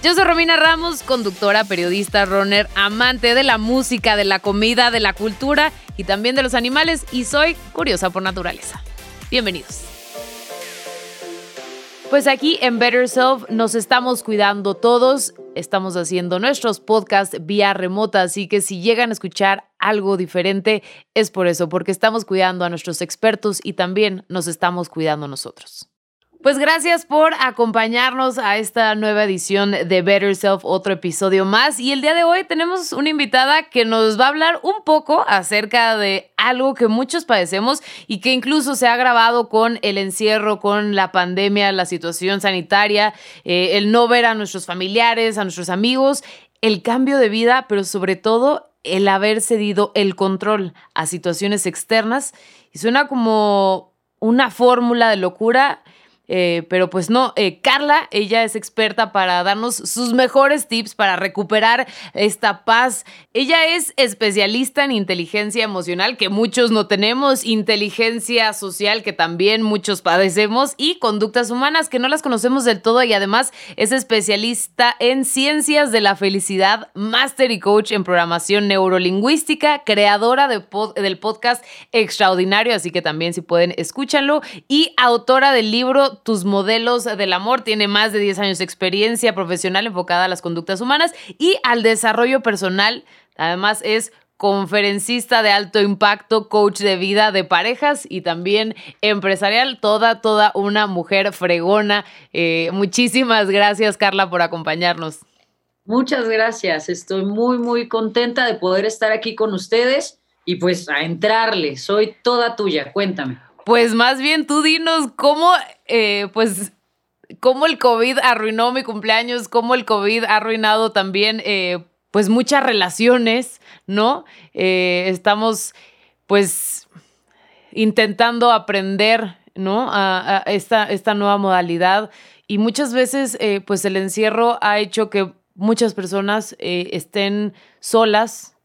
Yo soy Romina Ramos, conductora, periodista, runner, amante de la música, de la comida, de la cultura y también de los animales y soy curiosa por naturaleza. Bienvenidos. Pues aquí en Better Self nos estamos cuidando todos, estamos haciendo nuestros podcasts vía remota, así que si llegan a escuchar algo diferente es por eso, porque estamos cuidando a nuestros expertos y también nos estamos cuidando nosotros. Pues gracias por acompañarnos a esta nueva edición de Better Self, otro episodio más. Y el día de hoy tenemos una invitada que nos va a hablar un poco acerca de algo que muchos padecemos y que incluso se ha grabado con el encierro, con la pandemia, la situación sanitaria, eh, el no ver a nuestros familiares, a nuestros amigos, el cambio de vida, pero sobre todo el haber cedido el control a situaciones externas. Y suena como una fórmula de locura eh, pero pues no, eh, Carla, ella es experta para darnos sus mejores tips para recuperar esta paz. Ella es especialista en inteligencia emocional, que muchos no tenemos, inteligencia social, que también muchos padecemos, y conductas humanas, que no las conocemos del todo, y además es especialista en ciencias de la felicidad, máster y coach en programación neurolingüística, creadora de del podcast Extraordinario, así que también si pueden, escúchanlo, y autora del libro tus modelos del amor. Tiene más de 10 años de experiencia profesional enfocada a las conductas humanas y al desarrollo personal. Además es conferencista de alto impacto, coach de vida de parejas y también empresarial, toda, toda una mujer fregona. Eh, muchísimas gracias, Carla, por acompañarnos. Muchas gracias, estoy muy, muy contenta de poder estar aquí con ustedes y pues a entrarle, soy toda tuya, cuéntame. Pues más bien tú dinos cómo, eh, pues, cómo el COVID arruinó mi cumpleaños, cómo el COVID ha arruinado también, eh, pues, muchas relaciones, ¿no? Eh, estamos, pues, intentando aprender, ¿no? A, esta, esta, nueva modalidad y muchas veces, pues, el encierro ha hecho que muchas personas estén solas,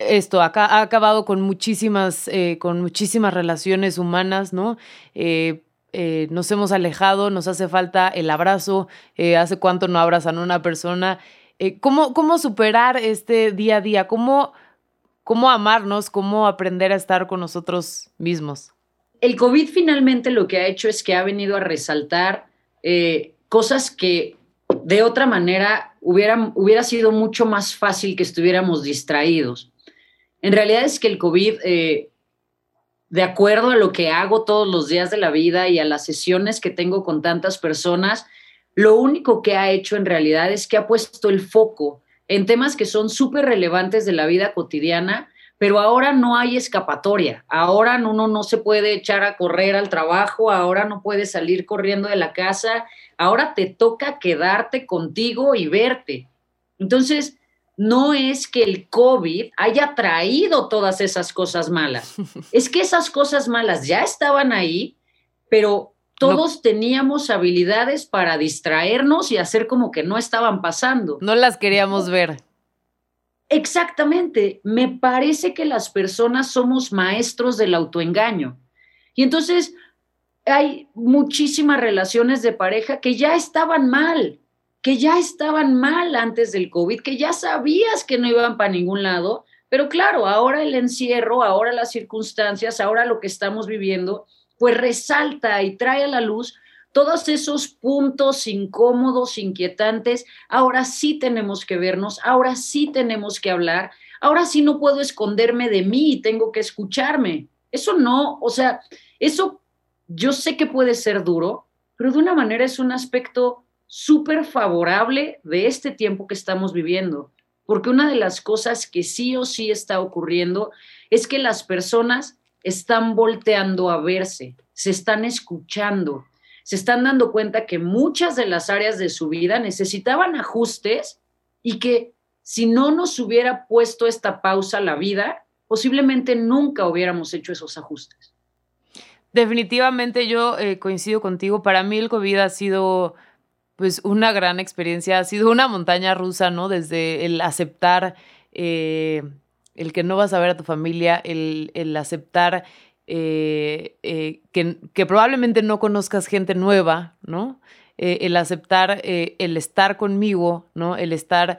esto acá ha acabado con muchísimas, eh, con muchísimas relaciones humanas, ¿no? Eh, eh, nos hemos alejado, nos hace falta el abrazo, hace cuánto no abrazan a una persona. ¿cómo, ¿Cómo superar este día a día? ¿Cómo, ¿Cómo amarnos? ¿Cómo aprender a estar con nosotros mismos? El COVID finalmente lo que ha hecho es que ha venido a resaltar cosas que de otra manera hubiera, hubiera sido mucho más fácil que estuviéramos distraídos. En realidad es que el COVID, eh, de acuerdo a lo que hago todos los días de la vida y a las sesiones que tengo con tantas personas, lo único que ha hecho en realidad es que ha puesto el foco en temas que son súper relevantes de la vida cotidiana, pero ahora no hay escapatoria, ahora uno no se puede echar a correr al trabajo, ahora no puede salir corriendo de la casa, ahora te toca quedarte contigo y verte. Entonces, no es que el COVID haya traído todas esas cosas malas, es que esas cosas malas ya estaban ahí, pero todos teníamos habilidades para distraernos y hacer como que no estaban pasando. No las queríamos ver. Exactamente, me parece que las personas somos maestros del autoengaño. Y entonces hay muchísimas relaciones de pareja que ya estaban mal, que ya estaban mal antes del COVID, que ya sabías que no iban para ningún lado, pero claro, ahora el encierro, ahora las circunstancias, ahora lo que estamos viviendo, pues resalta y trae a la luz todos esos puntos incómodos, inquietantes. Ahora sí tenemos que vernos, ahora sí tenemos que hablar, ahora sí no puedo esconderme de mí y tengo que escucharme. Eso no, o sea, eso yo sé que puede ser duro, pero de una manera es un aspecto súper favorable de este tiempo que estamos viviendo, porque una de las cosas que sí o sí está ocurriendo es que las personas están volteando a verse, se están escuchando, se están dando cuenta que muchas de las áreas de su vida necesitaban ajustes y que si no nos hubiera puesto esta pausa la vida, posiblemente nunca hubiéramos hecho esos ajustes. Definitivamente yo eh, coincido contigo. Para mí el COVID ha sido pues una gran experiencia, ha sido una montaña rusa, ¿no? Desde el aceptar eh, el que no vas a ver a tu familia, el, aceptar eh, que, que, probablemente no conozcas gente nueva, ¿no? el aceptar el estar conmigo, ¿no? El estar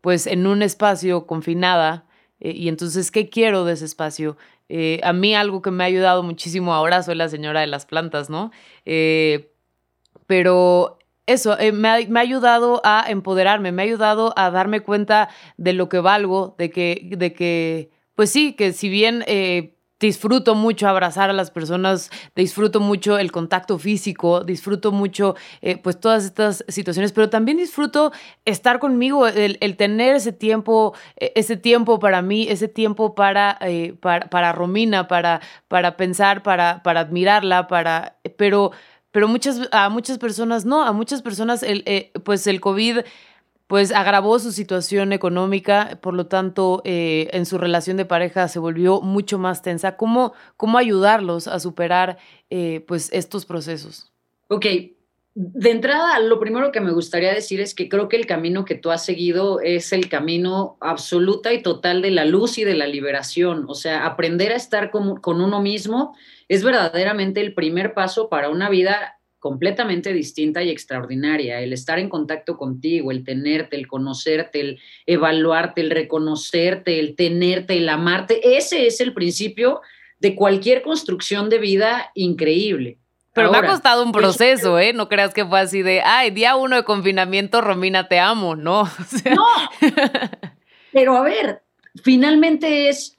pues en un espacio confinada. y entonces, ¿qué quiero de ese espacio? Eh, a mí algo que me ha ayudado muchísimo ahora soy la señora de las plantas, ¿no? Eh, pero eso, eh, me, ha, ayudado a empoderarme, me ha ayudado a darme cuenta de lo que valgo, de que, de que pues sí, que si bien disfruto mucho abrazar a las personas, disfruto mucho el contacto físico, disfruto mucho eh, pues todas estas situaciones, pero también disfruto estar conmigo, el, tener ese tiempo, e, ese tiempo para mí, ese tiempo para, eh, para, Romina, para, para pensar, para, para admirarla, para, pero, pero muchas, a muchas personas no, a muchas personas el, eh, pues el COVID pues agravó su situación económica, por lo tanto, eh, en su relación de pareja se volvió mucho más tensa. ¿Cómo, cómo ayudarlos a superar eh, pues estos procesos? Ok, de entrada, lo primero que me gustaría decir es que creo que el camino que tú has seguido es el camino absoluta y total de la luz y de la liberación. O sea, aprender a estar con, uno mismo es verdaderamente el primer paso para una vida completamente distinta y extraordinaria. El estar en contacto contigo, el tenerte, el conocerte, el evaluarte, el reconocerte, el tenerte, el amarte, ese es el principio de cualquier construcción de vida increíble. Pero me ha costado un proceso, ¿eh? No creas que fue así de, ay, día uno de confinamiento, Romina, te amo, ¿no? No. Pero a ver, finalmente es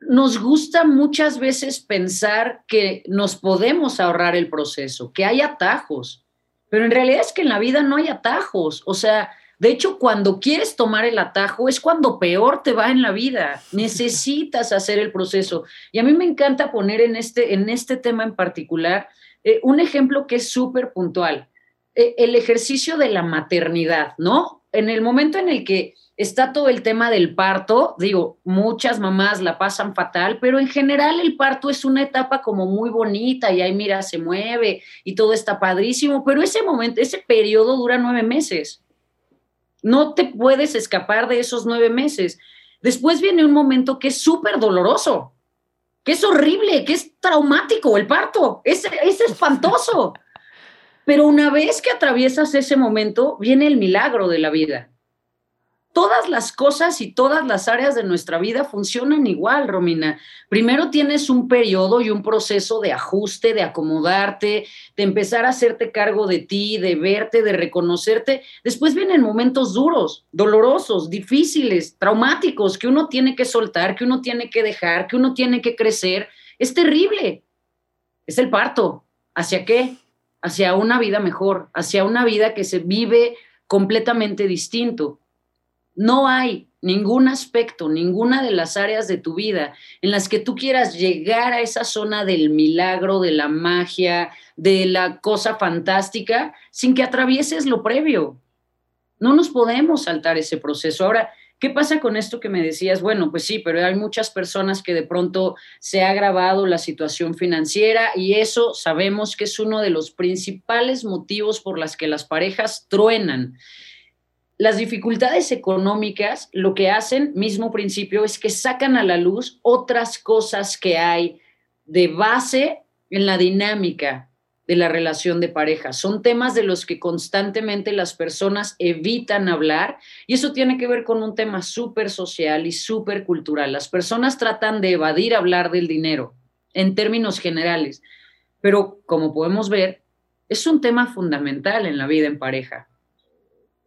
nos gusta muchas veces pensar que nos podemos ahorrar el proceso, que hay atajos, pero en realidad es que en la vida no hay atajos. O sea, de hecho, cuando quieres tomar el atajo es cuando peor te va en la vida. Necesitas hacer el proceso. Y a mí me encanta poner en este, en este tema en particular eh, un ejemplo que es súper puntual. Eh, el ejercicio de la maternidad, ¿no? En el momento en el que está todo el tema del parto, digo, muchas mamás la pasan fatal, pero en general el parto es una etapa como muy bonita y ahí mira, se mueve y todo está padrísimo, pero ese momento, ese periodo dura nueve meses. No te puedes escapar de esos nueve meses. Después viene un momento que es súper doloroso, que es horrible, que es traumático el parto, es, es espantoso. Pero una vez que atraviesas ese momento, viene el milagro de la vida todas las cosas y todas las áreas de nuestra vida funcionan igual, Romina. Primero tienes un periodo y un proceso de ajuste, de acomodarte, de empezar a hacerte cargo de ti, de verte, de reconocerte. Después vienen momentos duros, dolorosos, difíciles, traumáticos, que uno tiene que soltar, que uno tiene que dejar, que uno tiene que crecer. Es terrible. Es el parto. ¿Hacia qué? Hacia una vida mejor, hacia una vida que se vive completamente distinto. No hay ningún aspecto, ninguna de las áreas de tu vida en las que tú quieras llegar a esa zona del milagro, de la magia, de la cosa fantástica, sin que atravieses lo previo. No nos podemos saltar ese proceso. Ahora, ¿qué pasa con esto que me decías? Bueno, pues sí, pero hay muchas personas que de pronto se ha agravado la situación financiera y eso sabemos que es uno de los principales motivos por las que las parejas truenan las dificultades económicas lo que hacen, mismo principio, es que sacan a la luz otras cosas que hay de base en la dinámica de la relación de pareja. Son temas de los que constantemente las personas evitan hablar y eso tiene que ver con un tema súper social y súper cultural. Las personas tratan de evadir hablar del dinero en términos generales, pero como podemos ver, es un tema fundamental en la vida en pareja.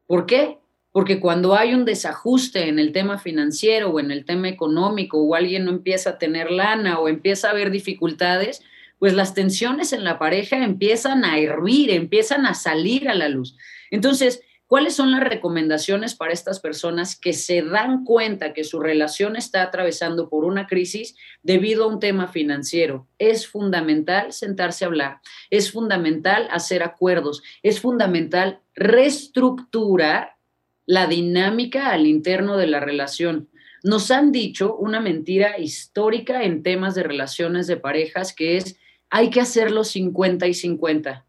¿Por qué? Porque cuando hay un desajuste en el tema financiero o en el tema económico o alguien no empieza a tener lana o empieza a haber dificultades, pues las tensiones en la pareja empiezan a hervir, empiezan a salir a la luz. Entonces, ¿cuáles son las recomendaciones para estas personas que se dan cuenta que su relación está atravesando por una crisis debido a un tema financiero? Es fundamental sentarse a hablar, es fundamental hacer acuerdos, es fundamental reestructurar la dinámica al interno de la relación. Nos han dicho una mentira histórica en temas de relaciones de parejas que es hay que hacerlo 50 y 50.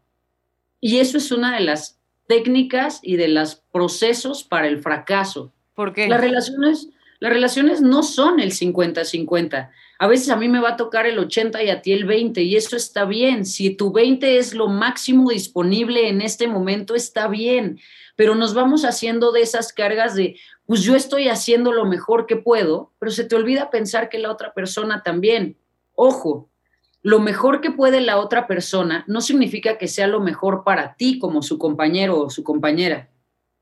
Y eso es una de las técnicas y de los procesos para el fracaso. ¿Por qué? Las relaciones, las relaciones no son el 50-50. A veces a mí me va a tocar el 80 y a ti el 20 y eso está bien. Si tu 20 es lo máximo disponible en este momento, está bien. Pero nos vamos haciendo de esas cargas de, pues yo estoy haciendo lo mejor que puedo, pero se te olvida pensar que la otra persona también. Ojo, lo mejor que puede la otra persona no significa que sea lo mejor para ti como su compañero o su compañera,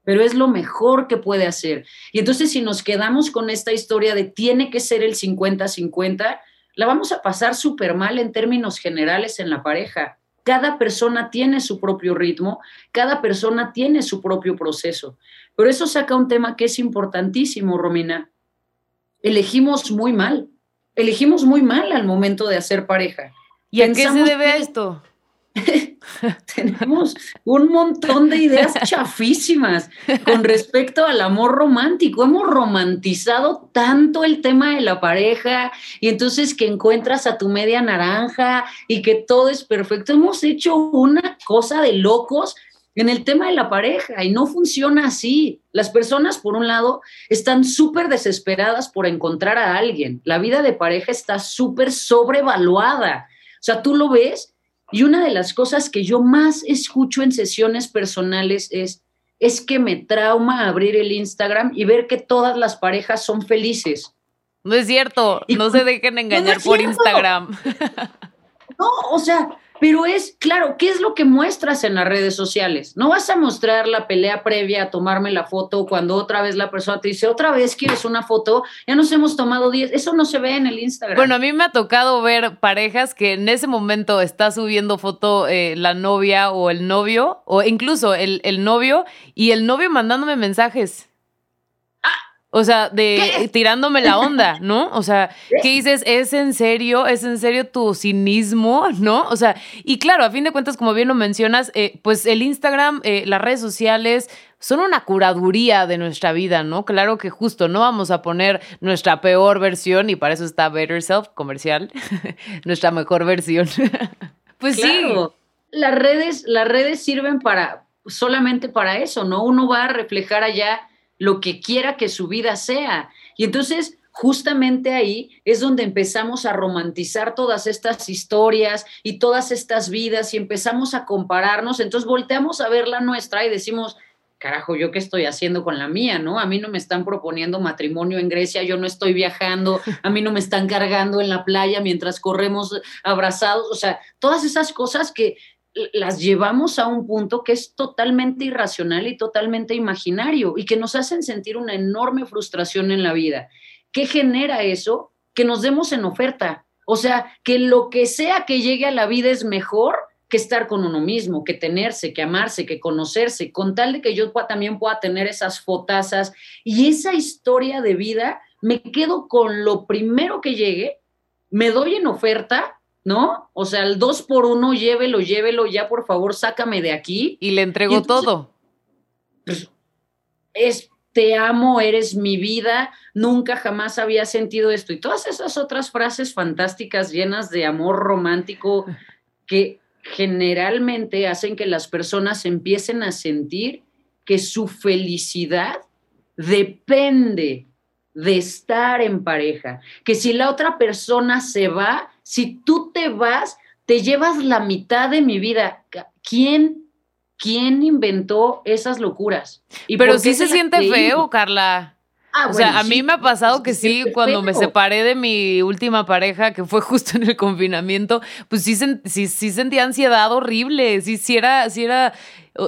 pero es lo mejor que puede hacer. Y entonces si nos quedamos con esta historia de tiene que ser el 50-50, la vamos a pasar súper mal en términos generales en la pareja. Cada persona tiene su propio ritmo, cada persona tiene su propio proceso. Pero eso saca un tema que es importantísimo, Romina. Elegimos muy mal elegimos muy mal al momento de hacer pareja. ¿Y a qué se debe a esto? tenemos un montón de ideas chafísimas con respecto al amor romántico. Hemos romantizado tanto el tema de la pareja y entonces que encuentras a tu media naranja y que todo es perfecto. Hemos hecho una cosa de locos en el tema de la pareja y no funciona así. Las personas, por un lado, están súper desesperadas por encontrar a alguien. La vida de pareja está súper sobrevaluada. O sea, tú lo ves y una de las cosas que yo más escucho en sesiones personales es, es que me trauma abrir el Instagram y ver que todas las parejas son felices. No es cierto, no se dejen engañar por Instagram. No, o sea, pero es, claro, ¿qué es lo que muestras en las redes sociales? No vas a mostrar la pelea previa a tomarme la foto cuando otra vez la persona te dice, otra vez quieres una foto, ya nos hemos tomado 10, eso no se ve en el Instagram. Bueno, a mí me ha tocado ver parejas que en ese momento está subiendo foto eh, la novia o el novio, o incluso el, el novio, y el novio mandándome mensajes. O sea, de tirándome la onda, ¿no? O sea, ¿qué dices? ¿Es en serio? ¿Es en serio tu cinismo? ¿No? O sea, y claro, a fin de cuentas, como bien lo mencionas, eh, pues el Instagram, eh, las redes sociales son una curaduría de nuestra vida, ¿no? Claro que justo no vamos a poner nuestra peor versión y para eso está Better Self comercial, nuestra mejor versión. pues sí. Las redes, las redes sirven para solamente para eso, ¿no? Uno va a reflejar allá lo que quiera que su vida sea. Y entonces, justamente ahí es donde empezamos a romantizar todas estas historias y todas estas vidas y empezamos a compararnos. Entonces volteamos a ver la nuestra y decimos, carajo, ¿yo qué estoy haciendo con la mía? ¿No? A mí no me están proponiendo matrimonio en Grecia, yo no estoy viajando, a mí no me están cargando en la playa mientras corremos abrazados. O sea, todas esas cosas que las llevamos a un punto que es totalmente irracional y totalmente imaginario y que nos hacen sentir una enorme frustración en la vida. ¿Qué genera eso? Que nos demos en oferta. O sea, que lo que sea que llegue a la vida es mejor que estar con uno mismo, que tenerse, que amarse, que conocerse, con tal de que yo también pueda tener esas fotazas y esa historia de vida, me quedo con lo primero que llegue, me doy en oferta ¿no? O sea, el dos por uno, llévelo, llévelo, ya por favor, sácame de aquí. Y le entrego todo. Pues, es, te amo, eres mi vida, nunca jamás había sentido esto. Y todas esas otras frases fantásticas llenas de amor romántico que generalmente hacen que las personas empiecen a sentir que su felicidad depende de estar en pareja, que si la otra persona se va, si tú te vas, te llevas la mitad de mi vida. ¿Quién, quién inventó esas locuras? ¿Y Pero sí se siente feo, Carla. Ah, o sea, a mí me ha pasado que sí, cuando me separé de mi última pareja, que fue justo en el confinamiento, pues sí, sí, sí sentía ansiedad horrible, sí, sí era, sí era,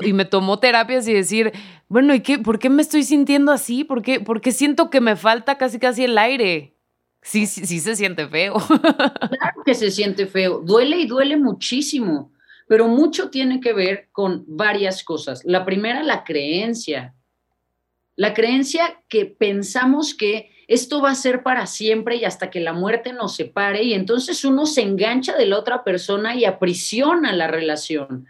y me tomó terapias y decir, bueno, ¿y qué? ¿Por qué me estoy sintiendo así? ¿Por qué, ¿Por qué siento que me falta casi casi el aire? Sí, sí, sí se siente feo. Claro que se siente feo. Duele y duele muchísimo, pero mucho tiene que ver con varias cosas. La primera, la creencia. La creencia que pensamos que esto va a ser para siempre y hasta que la muerte nos separe y entonces uno se engancha de la otra persona y aprisiona la relación.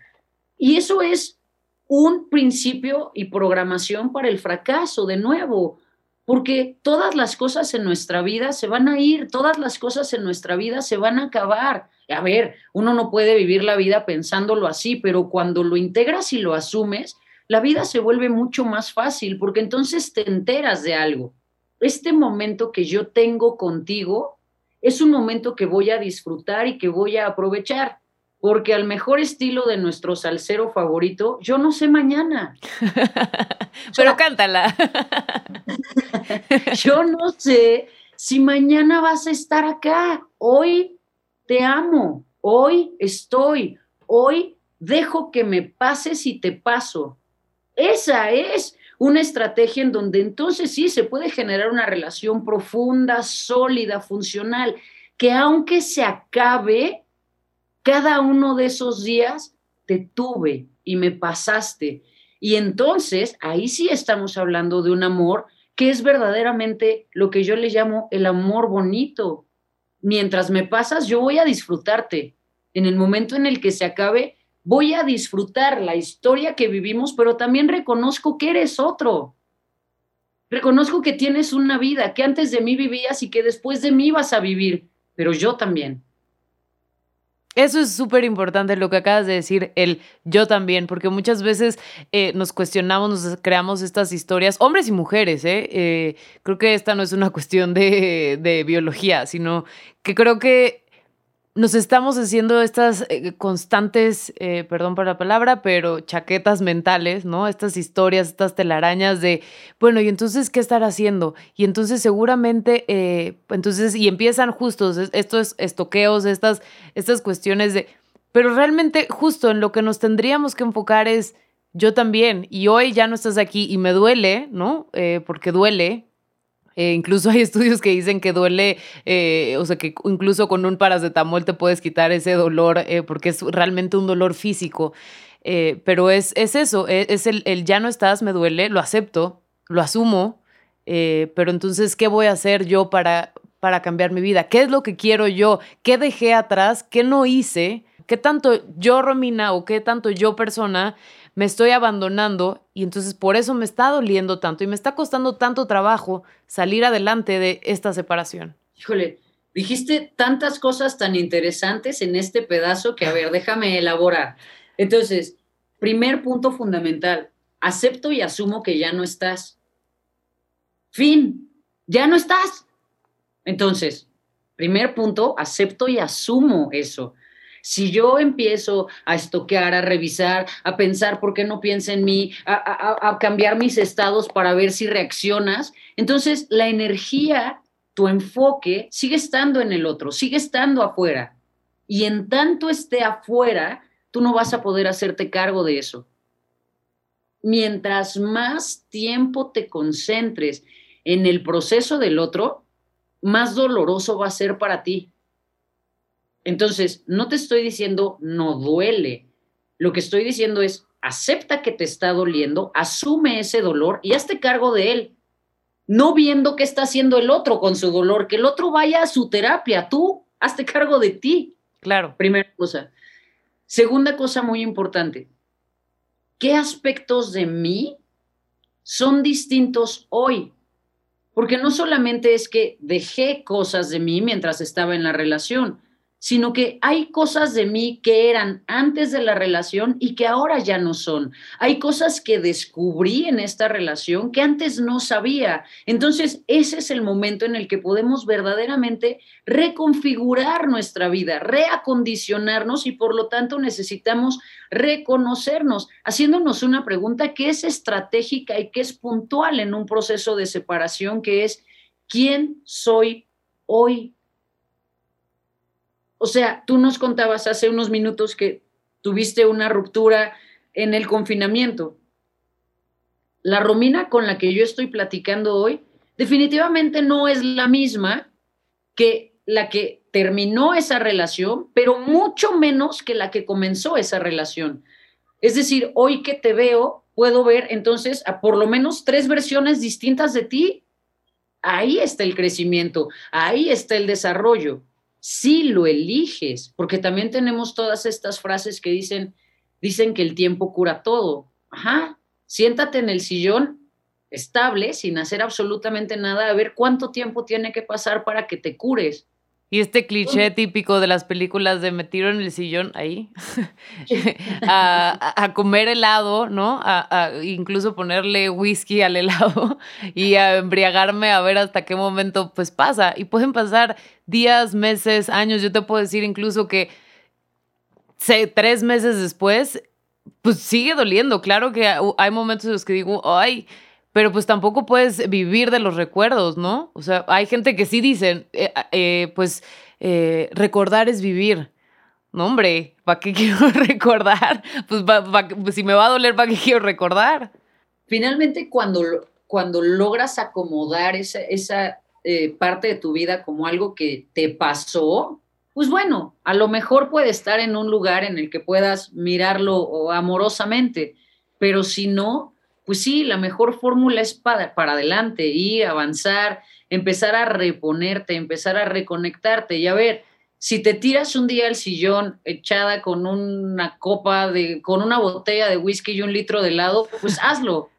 Y eso es un principio y programación para el fracaso, de nuevo, porque todas las cosas en nuestra vida se van a ir, todas las cosas en nuestra vida se van a acabar. A ver, uno no puede vivir la vida pensándolo así, pero cuando lo integras y lo asumes, la vida se vuelve mucho más fácil porque entonces te enteras de algo. Este momento que yo tengo contigo es un momento que voy a disfrutar y que voy a aprovechar porque al mejor estilo de nuestro salsero favorito, yo no sé mañana. Pero cántala. yo no sé si mañana vas a estar acá. Hoy te amo, hoy estoy, hoy dejo que me pases y te paso. Esa es una estrategia en donde entonces sí se puede generar una relación profunda, sólida, funcional, que aunque se acabe, cada uno de esos días te tuve y me pasaste. Y entonces ahí sí estamos hablando de un amor que es verdaderamente lo que yo le llamo el amor bonito. Mientras me pasas, yo voy a disfrutarte. En el momento en el que se acabe, voy a disfrutar la historia que vivimos, pero también reconozco que eres otro. Reconozco que tienes una vida, que antes de mí vivías y que después de mí vas a vivir, pero yo también. Eso es súper importante lo que acabas de decir, el yo también, porque muchas veces eh, nos cuestionamos, nos creamos estas historias, hombres y mujeres, ¿eh? ¿eh? creo que esta no es una cuestión de, de biología, sino que creo que nos estamos haciendo estas eh, constantes, eh, perdón por la palabra, pero chaquetas mentales, ¿no? Estas historias, estas telarañas de, bueno, y entonces, ¿qué estar haciendo? Y entonces seguramente, eh, entonces, y empiezan justos estos estoqueos, estas, estas cuestiones de, pero realmente justo en lo que nos tendríamos que enfocar es, yo también, y hoy ya no estás aquí y me duele, ¿no? porque duele, eh, incluso hay estudios que dicen que duele, eh, o sea, que incluso con un paracetamol te puedes quitar ese dolor eh, porque es realmente un dolor físico. pero es, es eso, e, es, el, el, ya no estás, me duele, lo acepto, lo asumo, pero entonces, ¿qué voy a hacer yo para, para cambiar mi vida? ¿Qué es lo que quiero yo? ¿Qué dejé atrás? ¿Qué no hice? ¿Qué tanto yo, Romina, o qué tanto yo, persona, me estoy abandonando y entonces por eso me está doliendo tanto y me está costando tanto trabajo salir adelante de esta separación. Híjole, dijiste tantas cosas tan interesantes en este pedazo que, a ver, déjame elaborar. Entonces, primer punto fundamental, acepto y asumo que ya no estás. Fin, ya no estás. Entonces, primer punto, acepto y asumo eso. Si yo empiezo a estoquear, a revisar, a pensar por qué no piensa en mí, a, cambiar mis estados para ver si reaccionas, entonces la energía, tu enfoque, sigue estando en el otro, sigue estando afuera. Y en tanto esté afuera, tú no vas a poder hacerte cargo de eso. Mientras más tiempo te concentres en el proceso del otro, más doloroso va a ser para ti. Entonces, no te estoy diciendo no duele. Lo que estoy diciendo es acepta que te está doliendo, asume ese dolor y hazte cargo de él. No viendo qué está haciendo el otro con su dolor, que el otro vaya a su terapia, tú hazte cargo de ti. Claro. Primera cosa. Segunda cosa muy importante. ¿Qué aspectos de mí son distintos hoy? Porque no solamente es que dejé cosas de mí mientras estaba en la relación, sino que hay cosas de mí que eran antes de la relación y que ahora ya no son. Hay cosas que descubrí en esta relación que antes no sabía. Entonces, ese es el momento en el que podemos verdaderamente reconfigurar nuestra vida, reacondicionarnos y por lo tanto necesitamos reconocernos, haciéndonos una pregunta que es estratégica y que es puntual en un proceso de separación, que es, ¿quién soy hoy? O sea, tú nos contabas hace unos minutos que tuviste una ruptura en el confinamiento. La Romina con la que yo estoy platicando hoy definitivamente no es la misma que la que terminó esa relación, pero mucho menos que la que comenzó esa relación. Es decir, hoy que te veo, puedo ver entonces a por lo menos tres versiones distintas de ti. Ahí está el crecimiento, ahí está el desarrollo si lo eliges, porque también tenemos todas estas frases que dicen, dicen que el tiempo cura todo. ajá, siéntate en el sillón estable, sin hacer absolutamente nada, a ver cuánto tiempo tiene que pasar para que te cures. Y este cliché típico de las películas de me tiro en el sillón ahí a, comer helado, ¿no? A, incluso ponerle whisky al helado y a embriagarme a ver hasta qué momento pues pasa. Y pueden pasar días, meses, años. Yo te puedo decir incluso que tres meses después, pues sigue doliendo. Claro que hay momentos en los que digo, ay, pero pues tampoco puedes vivir de los recuerdos, ¿no? O sea, hay gente que sí dicen, eh, eh, pues eh, recordar es vivir. No, hombre, ¿para qué quiero recordar? Pues, pues, si me va a doler, ¿para qué quiero recordar? Finalmente, cuando, cuando logras acomodar esa, esa parte de tu vida como algo que te pasó, pues bueno, a lo mejor puede estar en un lugar en el que puedas mirarlo amorosamente, pero si no, pues sí, la mejor fórmula es para, para adelante, ir, avanzar, empezar a reponerte, empezar a reconectarte y a ver, si te tiras un día al sillón echada con una copa de, con una botella de whisky y un litro de helado, pues hazlo,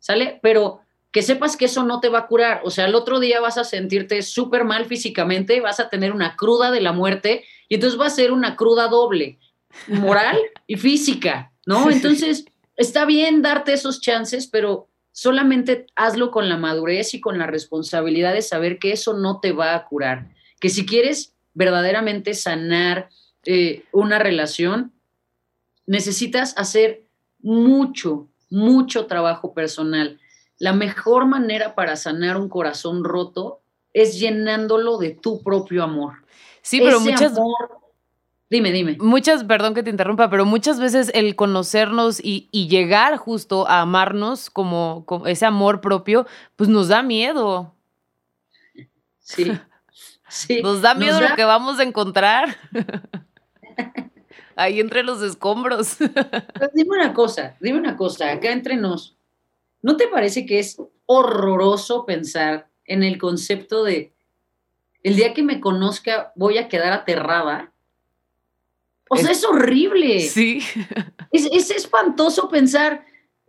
¿sale? Pero que sepas que eso no te va a curar, o sea, el otro día vas a sentirte súper mal físicamente, vas a tener una cruda de la muerte y entonces va a ser una cruda doble, moral y física, ¿no? Entonces está bien darte esos chances, pero solamente hazlo con la madurez y con la responsabilidad de saber que eso no te va a curar. Que si quieres verdaderamente sanar eh, una relación, necesitas hacer mucho, mucho trabajo personal. La mejor manera para sanar un corazón roto es llenándolo de tu propio amor. Sí, pero muchas Dime, dime. Muchas, perdón que te interrumpa, pero muchas veces el conocernos y, llegar justo a amarnos como, ese amor propio, pues nos da miedo. Sí. sí. Nos da miedo lo que vamos a encontrar. Ahí entre los escombros. dime una cosa, dime una cosa, acá entre nos. ¿No te parece que es horroroso pensar en el concepto de el día que me conozca voy a quedar aterrada? O sea, es horrible. Sí. Es, espantoso pensar,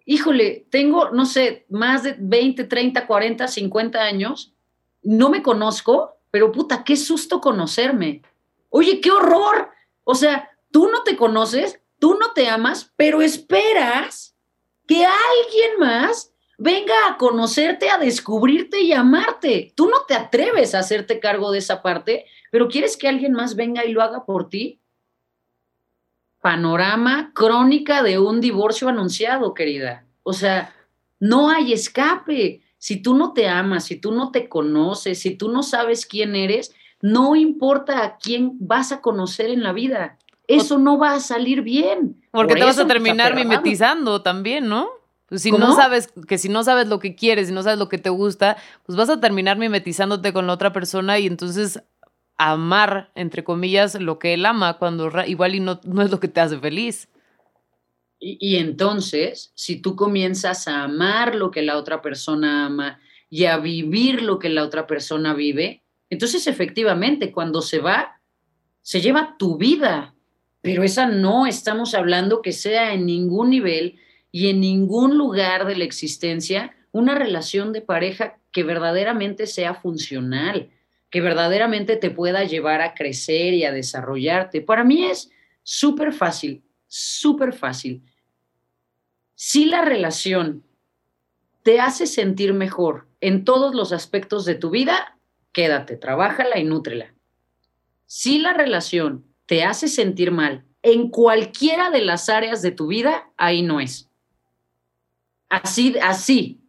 híjole, tengo, no sé, más de 20, 30, 40, 50 años, no me conozco, pero puta, qué susto conocerme. Oye, qué horror. O sea, tú no te conoces, tú no te amas, pero esperas que alguien más venga a conocerte, a descubrirte y amarte. Tú no te atreves a hacerte cargo de esa parte, pero quieres que alguien más venga y lo haga por ti panorama crónica de un divorcio anunciado, querida. O sea, no hay escape. Si tú no te amas, si tú no te conoces, si tú no sabes quién eres, no importa a quién vas a conocer en la vida. Eso no va a salir bien. Porque te vas a terminar mimetizando también, ¿no? Pues si no sabes, que si no sabes lo que quieres, si no sabes lo que te gusta, pues vas a terminar mimetizándote con la otra persona y entonces amar, entre comillas, lo que él ama, cuando igual y no, no es lo que te hace feliz. Y, y, entonces, si tú comienzas a amar lo que la otra persona ama y a vivir lo que la otra persona vive, entonces efectivamente cuando se va, se lleva tu vida. Pero esa no estamos hablando que sea en ningún nivel y en ningún lugar de la existencia una relación de pareja que verdaderamente sea funcional que verdaderamente te pueda llevar a crecer y a desarrollarte. Para mí es súper fácil, súper fácil. Si la relación te hace sentir mejor en todos los aspectos de tu vida, quédate, trabájala y nútrela. Si la relación te hace sentir mal en cualquiera de las áreas de tu vida, ahí no es. Así, así.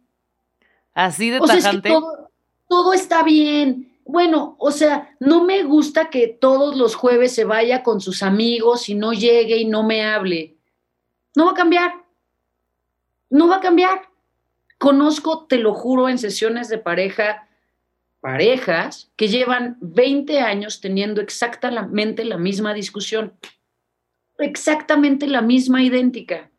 Así de tajante. todo, todo está bien, bueno, o sea, no me gusta que todos los jueves se vaya con sus amigos y no llegue y no me hable. No va a cambiar. No va a cambiar. Conozco, te lo juro, en sesiones de pareja, parejas que llevan 20 años teniendo exactamente la misma discusión. Exactamente la misma idéntica.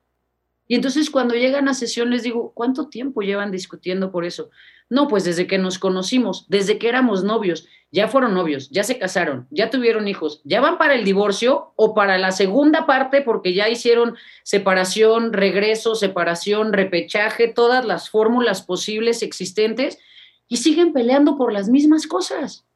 Y entonces cuando llegan a sesión les digo, ¿cuánto tiempo llevan discutiendo por eso? No, pues desde que nos conocimos, desde que éramos novios. ya fueron novios, ya se casaron, ya tuvieron hijos, ya van para el divorcio o para la segunda parte porque ya hicieron separación, regreso, separación, repechaje, todas las fórmulas posibles existentes y siguen peleando por las mismas cosas.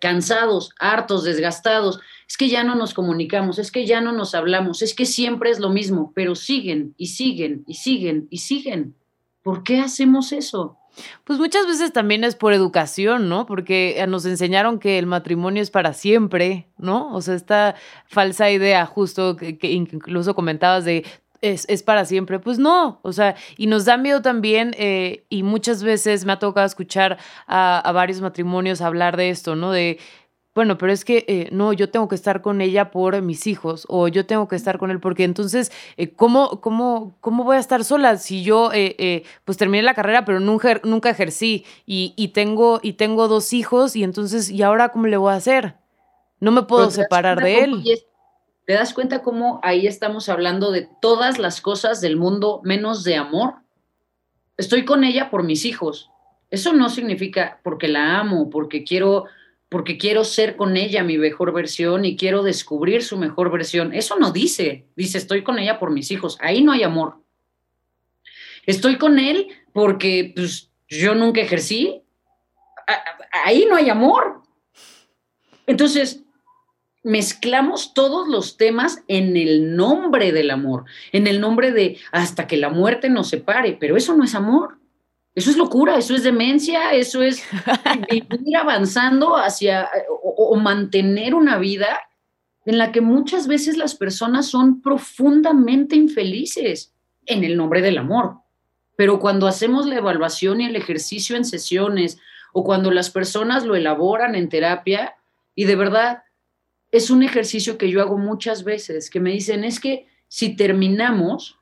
Cansados, hartos, desgastados. Es que ya no nos comunicamos, es que ya no nos hablamos, es que siempre es lo mismo, pero siguen y siguen y siguen y siguen. ¿Por qué hacemos eso? Pues muchas veces también es por educación, ¿no? Porque eh, nos enseñaron que el matrimonio es para siempre, ¿no? O sea, esta falsa idea justo que, incluso comentabas de es, es, para siempre. Pues no, o sea, y nos da miedo también, eh, y muchas veces me ha tocado escuchar a, a, varios matrimonios hablar de esto, ¿no? De bueno, pero es que eh, no, yo tengo que estar con ella por mis hijos o yo tengo que estar con él porque entonces, eh, ¿cómo, cómo, ¿cómo voy a estar sola si yo eh, pues terminé la carrera pero nunca, nunca ejercí y, y, tengo, y tengo dos hijos y entonces, ¿y ahora cómo le voy a hacer? No me puedo separar de él. ¿Te das cuenta cómo ahí estamos hablando de todas las cosas del mundo menos de amor? Estoy con ella por mis hijos. Eso no significa porque la amo, porque quiero porque quiero ser con ella mi mejor versión y quiero descubrir su mejor versión. Eso no dice, dice estoy con ella por mis hijos, ahí no hay amor. Estoy con él porque pues, yo nunca ejercí, ahí no hay amor. Entonces, mezclamos todos los temas en el nombre del amor, en el nombre de hasta que la muerte nos separe, pero eso no es amor. Eso es locura, eso es demencia, eso es vivir avanzando hacia o, mantener una vida en la que muchas veces las personas son profundamente infelices en el nombre del amor. Pero cuando hacemos la evaluación y el ejercicio en sesiones o cuando las personas lo elaboran en terapia, y de verdad es un ejercicio que yo hago muchas veces, que me dicen, es que si terminamos,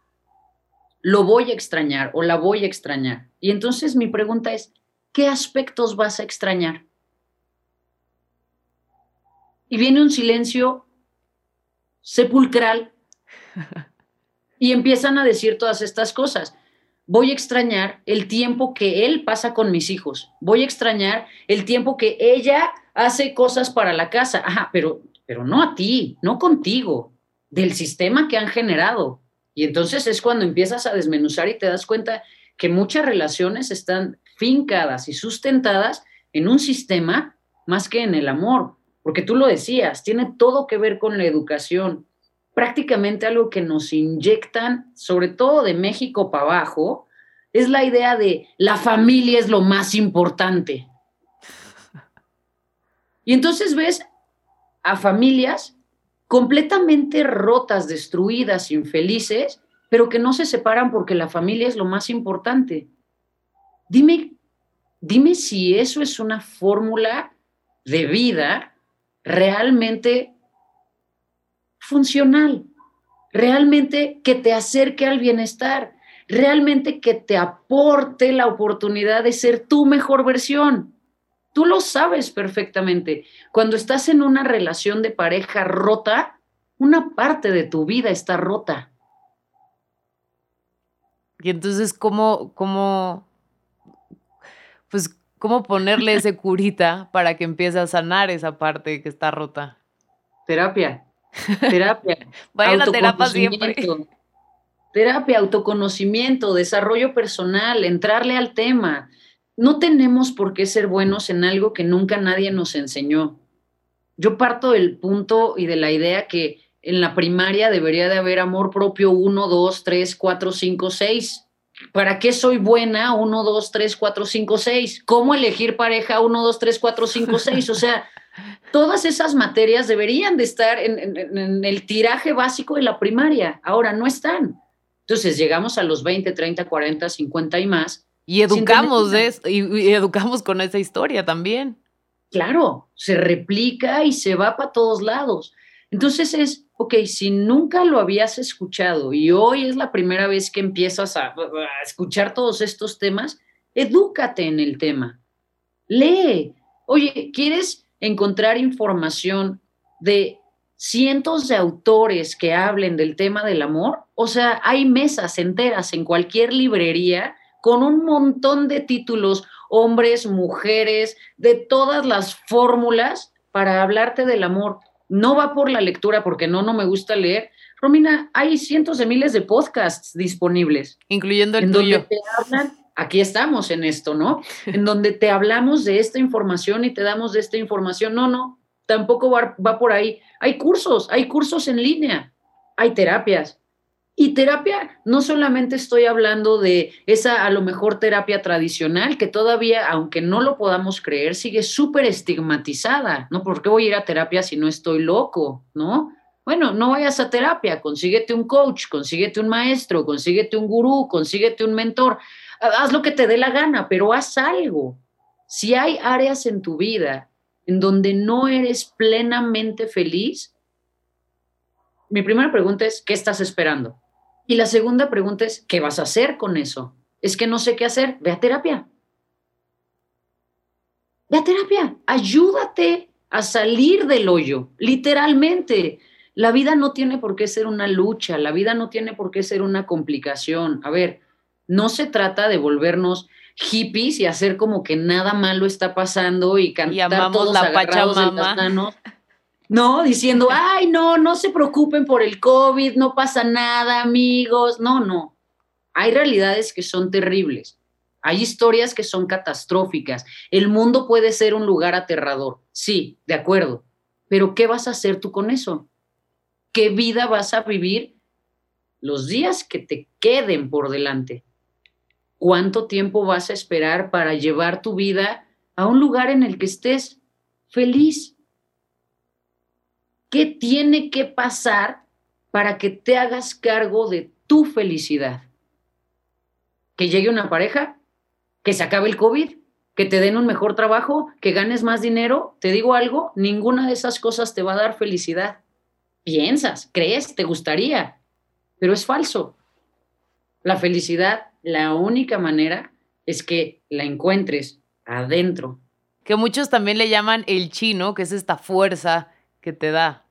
lo voy a extrañar o la voy a extrañar. Y entonces mi pregunta es, ¿qué aspectos vas a extrañar? Y viene un silencio sepulcral y empiezan a decir todas estas cosas. Voy a extrañar el tiempo que él pasa con mis hijos. Voy a extrañar el tiempo que ella hace cosas para la casa. Ajá, pero, pero no a ti, no contigo, del sistema que han generado. Y entonces es cuando empiezas a desmenuzar y te das cuenta que muchas relaciones están fincadas y sustentadas en un sistema más que en el amor, porque tú lo decías, tiene todo que ver con la educación, prácticamente algo que nos inyectan, sobre todo de México para abajo, es la idea de la familia es lo más importante. Y entonces ves a familias completamente rotas, destruidas, infelices, pero que no se separan porque la familia es lo más importante. Dime, dime si eso es una fórmula de vida realmente funcional, realmente que te acerque al bienestar, realmente que te aporte la oportunidad de ser tu mejor versión. Tú lo sabes perfectamente. Cuando estás en una relación de pareja rota, una parte de tu vida está rota. Y entonces, ¿cómo, cómo, pues, cómo ponerle ese curita para que empiece a sanar esa parte que está rota? Terapia. Terapia. Vaya a terapia siempre. Terapia, autoconocimiento, desarrollo personal, entrarle al tema no tenemos por qué ser buenos en algo que nunca nadie nos enseñó. Yo parto del punto y de la idea que en la primaria debería de haber amor propio 1, 2, 3, 4, 5, 6. ¿Para qué soy buena? 1, 2, 3, 4, 5, 6. ¿Cómo elegir pareja? 1, 2, 3, 4, 5, 6. O sea, todas esas materias deberían de estar en, en, en, el tiraje básico de la primaria. Ahora no están. Entonces llegamos a los 20, 30, 40, 50 y más y educamos, de y, educamos con esa historia también. Claro, se replica y se va para todos lados. Entonces es, ok, si nunca lo habías escuchado y hoy es la primera vez que empiezas a, a escuchar todos estos temas, edúcate en el tema. Lee. Oye, ¿quieres encontrar información de cientos de autores que hablen del tema del amor? O sea, hay mesas enteras en cualquier librería con un montón de títulos hombres, mujeres, de todas las fórmulas para hablarte del amor. No va por la lectura, porque no, no me gusta leer. Romina, hay cientos de miles de podcasts disponibles. Incluyendo el tuyo. te hablan, aquí estamos en esto, ¿no? en donde te hablamos de esta información y te damos de esta información. No, no, tampoco va, va por ahí. Hay cursos, hay cursos en línea, hay terapias, y terapia, no solamente estoy hablando de esa a lo mejor terapia tradicional, que todavía, aunque no lo podamos creer, sigue súper estigmatizada, ¿no? ¿Por qué voy a ir a terapia si no estoy loco, ¿no? Bueno, no vayas a terapia, consíguete un coach, consíguete un maestro, consíguete un gurú, consíguete un mentor, haz lo que te dé la gana, pero haz algo. Si hay áreas en tu vida en donde no eres plenamente feliz, mi primera pregunta es, ¿qué estás esperando? Y la segunda pregunta es, ¿qué vas a hacer con eso? Es que no sé qué hacer, ve a terapia. Ve a terapia, ayúdate a salir del hoyo, literalmente. La vida no tiene por qué ser una lucha, la vida no tiene por qué ser una complicación. A ver, no se trata de volvernos hippies y hacer como que nada malo está pasando y cantar todos la agarrados las manos. ¿no? Diciendo, ay, no, no se preocupen por el COVID, no pasa nada, amigos. No, no. Hay realidades que son terribles. Hay historias que son catastróficas. El mundo puede ser un lugar aterrador. Sí, de acuerdo. Pero ¿qué vas a hacer tú con eso? ¿Qué vida vas a vivir los días que te queden por delante? ¿Cuánto tiempo vas a esperar para llevar tu vida a un lugar en el que estés feliz? ¿Qué tiene que pasar para que te hagas cargo de tu felicidad? ¿Que llegue una pareja? ¿Que se acabe el COVID? ¿Que te den un mejor trabajo? ¿Que ganes más dinero? Te digo algo, ninguna de esas cosas te va a dar felicidad. Piensas, crees, te gustaría, pero es falso. La felicidad, la única manera es que la encuentres adentro. Que muchos también le llaman el chino, que es esta fuerza que te da.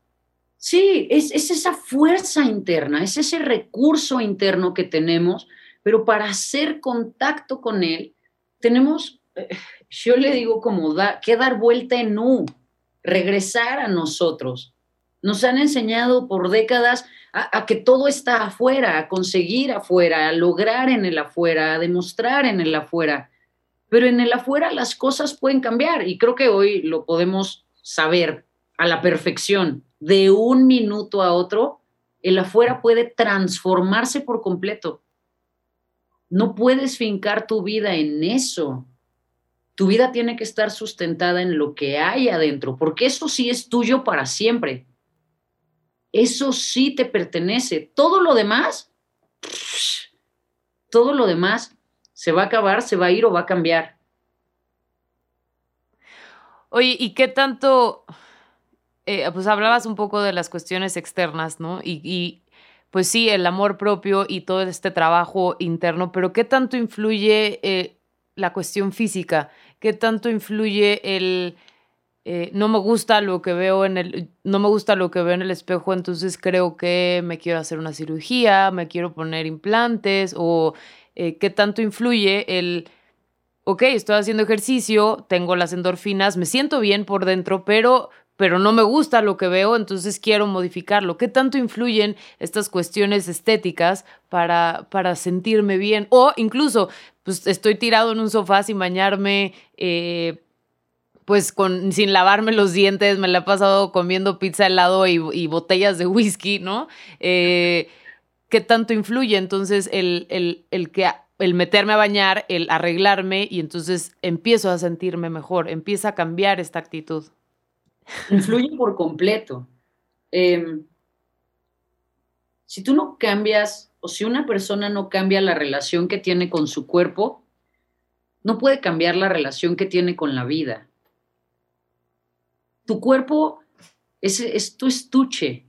Sí, es, esa fuerza interna, es ese recurso interno que tenemos, pero para hacer contacto con él, tenemos, eh, yo le digo como da, que dar vuelta en U, regresar a nosotros. Nos han enseñado por décadas a, que todo está afuera, a conseguir afuera, a lograr en el afuera, a demostrar en el afuera. Pero en el afuera las cosas pueden cambiar y creo que hoy lo podemos saber a la perfección de un minuto a otro, el afuera puede transformarse por completo. No puedes fincar tu vida en eso. Tu vida tiene que estar sustentada en lo que hay adentro, porque eso sí es tuyo para siempre. Eso sí te pertenece. Todo lo demás, todo lo demás se va a acabar, se va a ir o va a cambiar. Oye, ¿y qué tanto eh, pues hablabas un poco de las cuestiones externas, ¿no? Y, pues sí, el amor propio y todo este trabajo interno, pero ¿qué tanto influye eh, la cuestión física? ¿Qué tanto influye el... Eh, no me gusta lo que veo en el no me gusta lo que veo en el espejo entonces creo que me quiero hacer una cirugía me quiero poner implantes o qué tanto influye el ok, estoy haciendo ejercicio, tengo las endorfinas, me siento bien por dentro, pero pero no me gusta lo que veo, entonces quiero modificarlo. ¿Qué tanto influyen estas cuestiones estéticas para, para sentirme bien? O incluso, pues estoy tirado en un sofá sin bañarme, eh, pues con, sin lavarme los dientes, me la he pasado comiendo pizza helado y, y botellas de whisky, ¿no? Eh, ¿Qué tanto influye entonces el, el, el que el meterme a bañar, el arreglarme y entonces empiezo a sentirme mejor, empieza a cambiar esta actitud influyen por completo. Em, si tú no cambias o si una persona no cambia la relación que tiene con su cuerpo, no puede cambiar la relación que tiene con la vida. Tu cuerpo es, es tu estuche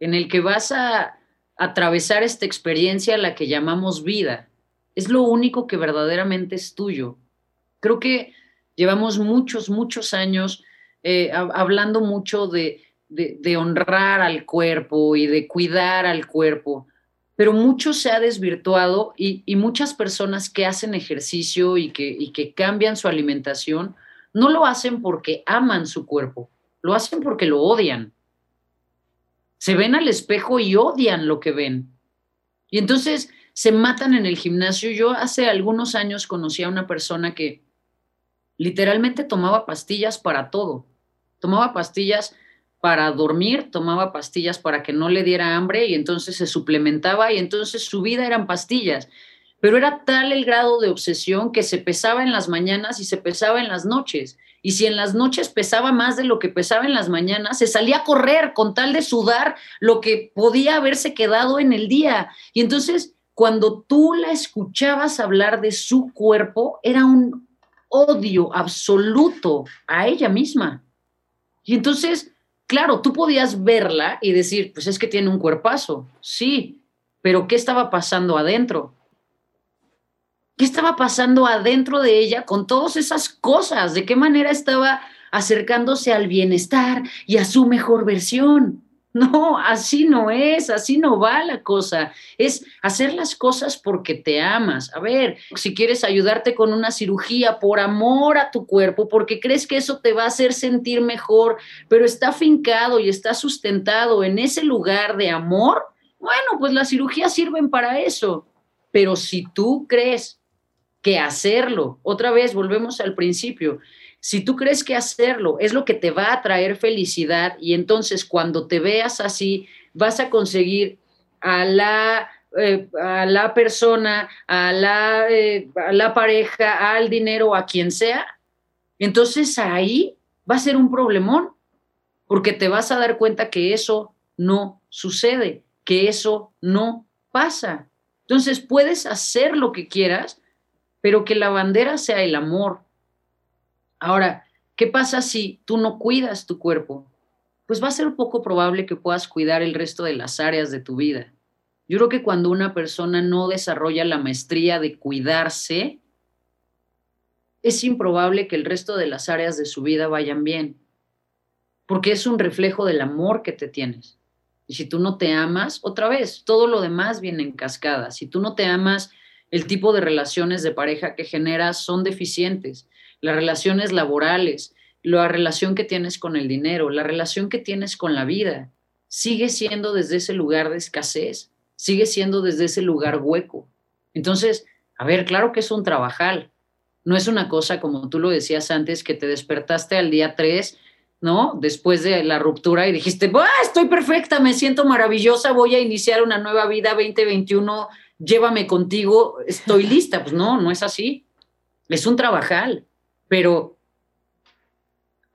en el que vas a atravesar esta experiencia a la que llamamos vida. Es lo único que verdaderamente es tuyo. Creo que llevamos muchos, muchos años eh, hablando mucho de, honrar al cuerpo y de cuidar al cuerpo. pero mucho se ha desvirtuado y, muchas personas que hacen ejercicio y que, y que cambian su alimentación no lo hacen porque aman su cuerpo, lo hacen porque lo odian. Se ven al espejo y odian lo que ven. Y entonces se matan en el gimnasio. Yo hace algunos años conocí a una persona que literalmente tomaba pastillas para todo. Tomaba pastillas para dormir, tomaba pastillas para que no le diera hambre y entonces se suplementaba y entonces su vida eran pastillas. Pero era tal el grado de obsesión que se pesaba en las mañanas y se pesaba en las noches. Y si en las noches pesaba más de lo que pesaba en las mañanas, se salía a correr con tal de sudar lo que podía haberse quedado en el día. Y entonces, cuando tú la escuchabas hablar de su cuerpo, era un odio absoluto a ella misma. Y entonces, claro, tú podías verla y decir, pues es que tiene un cuerpazo, sí, pero ¿qué estaba pasando adentro? ¿Qué estaba pasando adentro de ella con todas esas cosas? ¿De qué manera estaba acercándose al bienestar y a su mejor versión? No, así no es, así no va la cosa. Es hacer las cosas porque te amas. A ver, si quieres ayudarte con una cirugía por amor a tu cuerpo, porque crees que eso te va a hacer sentir mejor, pero está fincado y está sustentado en ese lugar de amor, bueno, pues las cirugías sirven para eso. Pero si tú crees que hacerlo. Otra vez, volvemos al principio. Si tú crees que hacerlo es lo que te va a traer felicidad y entonces cuando te veas así, vas a conseguir a la, eh, a la persona, a la, eh, a la pareja, al dinero, a quien sea, entonces ahí va a ser un problemón, porque te vas a dar cuenta que eso no sucede, que eso no pasa. Entonces puedes hacer lo que quieras, pero que la bandera sea el amor. Ahora, ¿qué pasa si tú no cuidas tu cuerpo? Pues va a ser poco probable que puedas cuidar el resto de las áreas de tu vida. Yo creo que cuando una persona no desarrolla la maestría de cuidarse, es improbable que el resto de las áreas de su vida vayan bien, porque es un reflejo del amor que te tienes. Y si tú no te amas, otra vez, todo lo demás viene en cascada. Si tú no te amas, el tipo de relaciones de pareja que generas son deficientes. Las relaciones laborales, la relación que tienes con el dinero, la relación que tienes con la vida, sigue siendo desde ese lugar de escasez, sigue siendo desde ese lugar hueco. Entonces, a ver, claro que es un trabajal. No es una cosa como tú lo decías antes, que te despertaste al día 3, ¿no? Después de la ruptura y dijiste, estoy perfecta, me siento maravillosa, voy a iniciar una nueva vida 2021 llévame contigo, estoy lista. Pues no, no es así. Es un trabajal, pero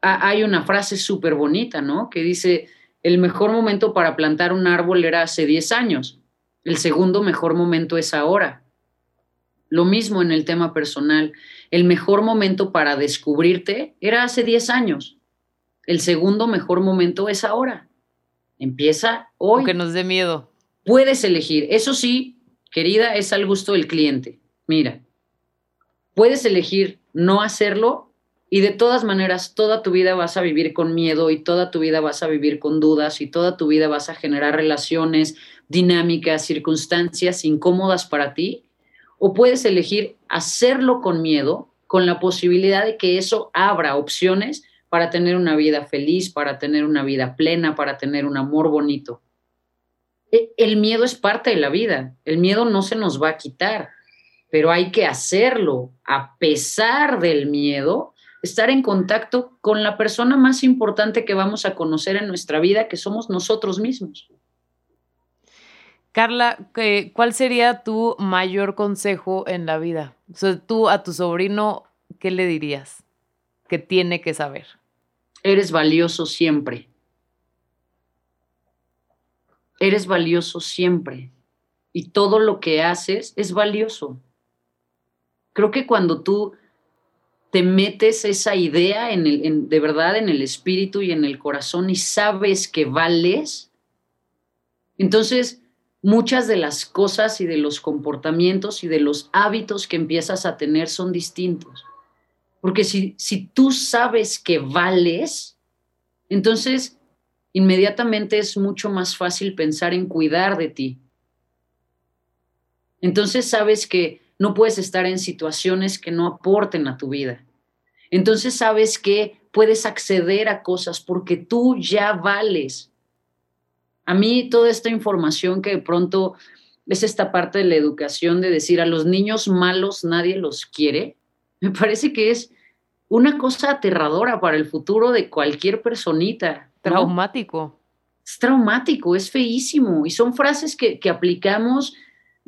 hay una frase súper bonita, ¿no? Que dice, el mejor momento para plantar un árbol era hace 10 años, el segundo mejor momento es ahora. Lo mismo en el tema personal, el mejor momento para descubrirte era hace 10 años, el segundo mejor momento es ahora. Empieza hoy. Que nos dé miedo. Puedes elegir, eso sí, querida, es al gusto del cliente. Mira, puedes elegir no hacerlo y de todas maneras toda tu vida vas a vivir con miedo y toda tu vida vas a vivir con dudas y toda tu vida vas a generar relaciones dinámicas, circunstancias incómodas para ti. O puedes elegir hacerlo con miedo, con la posibilidad de que eso abra opciones para tener una vida feliz, para tener una vida plena, para tener un amor bonito. E, el miedo es parte de la vida, el miedo no se nos va a quitar, pero hay que hacerlo a pesar del miedo, estar en contacto con la persona más importante que vamos a conocer en nuestra vida, que somos nosotros mismos. Carla, ¿cuál sería tu mayor consejo en la vida? tú a tu sobrino, ¿qué le dirías que tiene que saber? Eres valioso siempre. Eres valioso siempre y todo lo que haces es valioso. Creo que cuando tú te metes esa idea de verdad en el espíritu y en el corazón y sabes que vales, entonces muchas de las cosas y de los comportamientos y de los hábitos que empiezas a tener son distintos. Porque si, si tú sabes que vales, entonces inmediatamente es mucho más fácil pensar en cuidar de ti. Entonces sabes que no puedes estar en situaciones que no aporten a tu vida. Entonces sabes que puedes acceder a cosas porque tú ya vales. A mí toda esta información que de pronto es esta parte de la educación de decir a los niños malos nadie los quiere, me parece que es una cosa aterradora para el futuro de cualquier personita. Traumático. Es traumático, es feísimo y son frases que, que aplicamos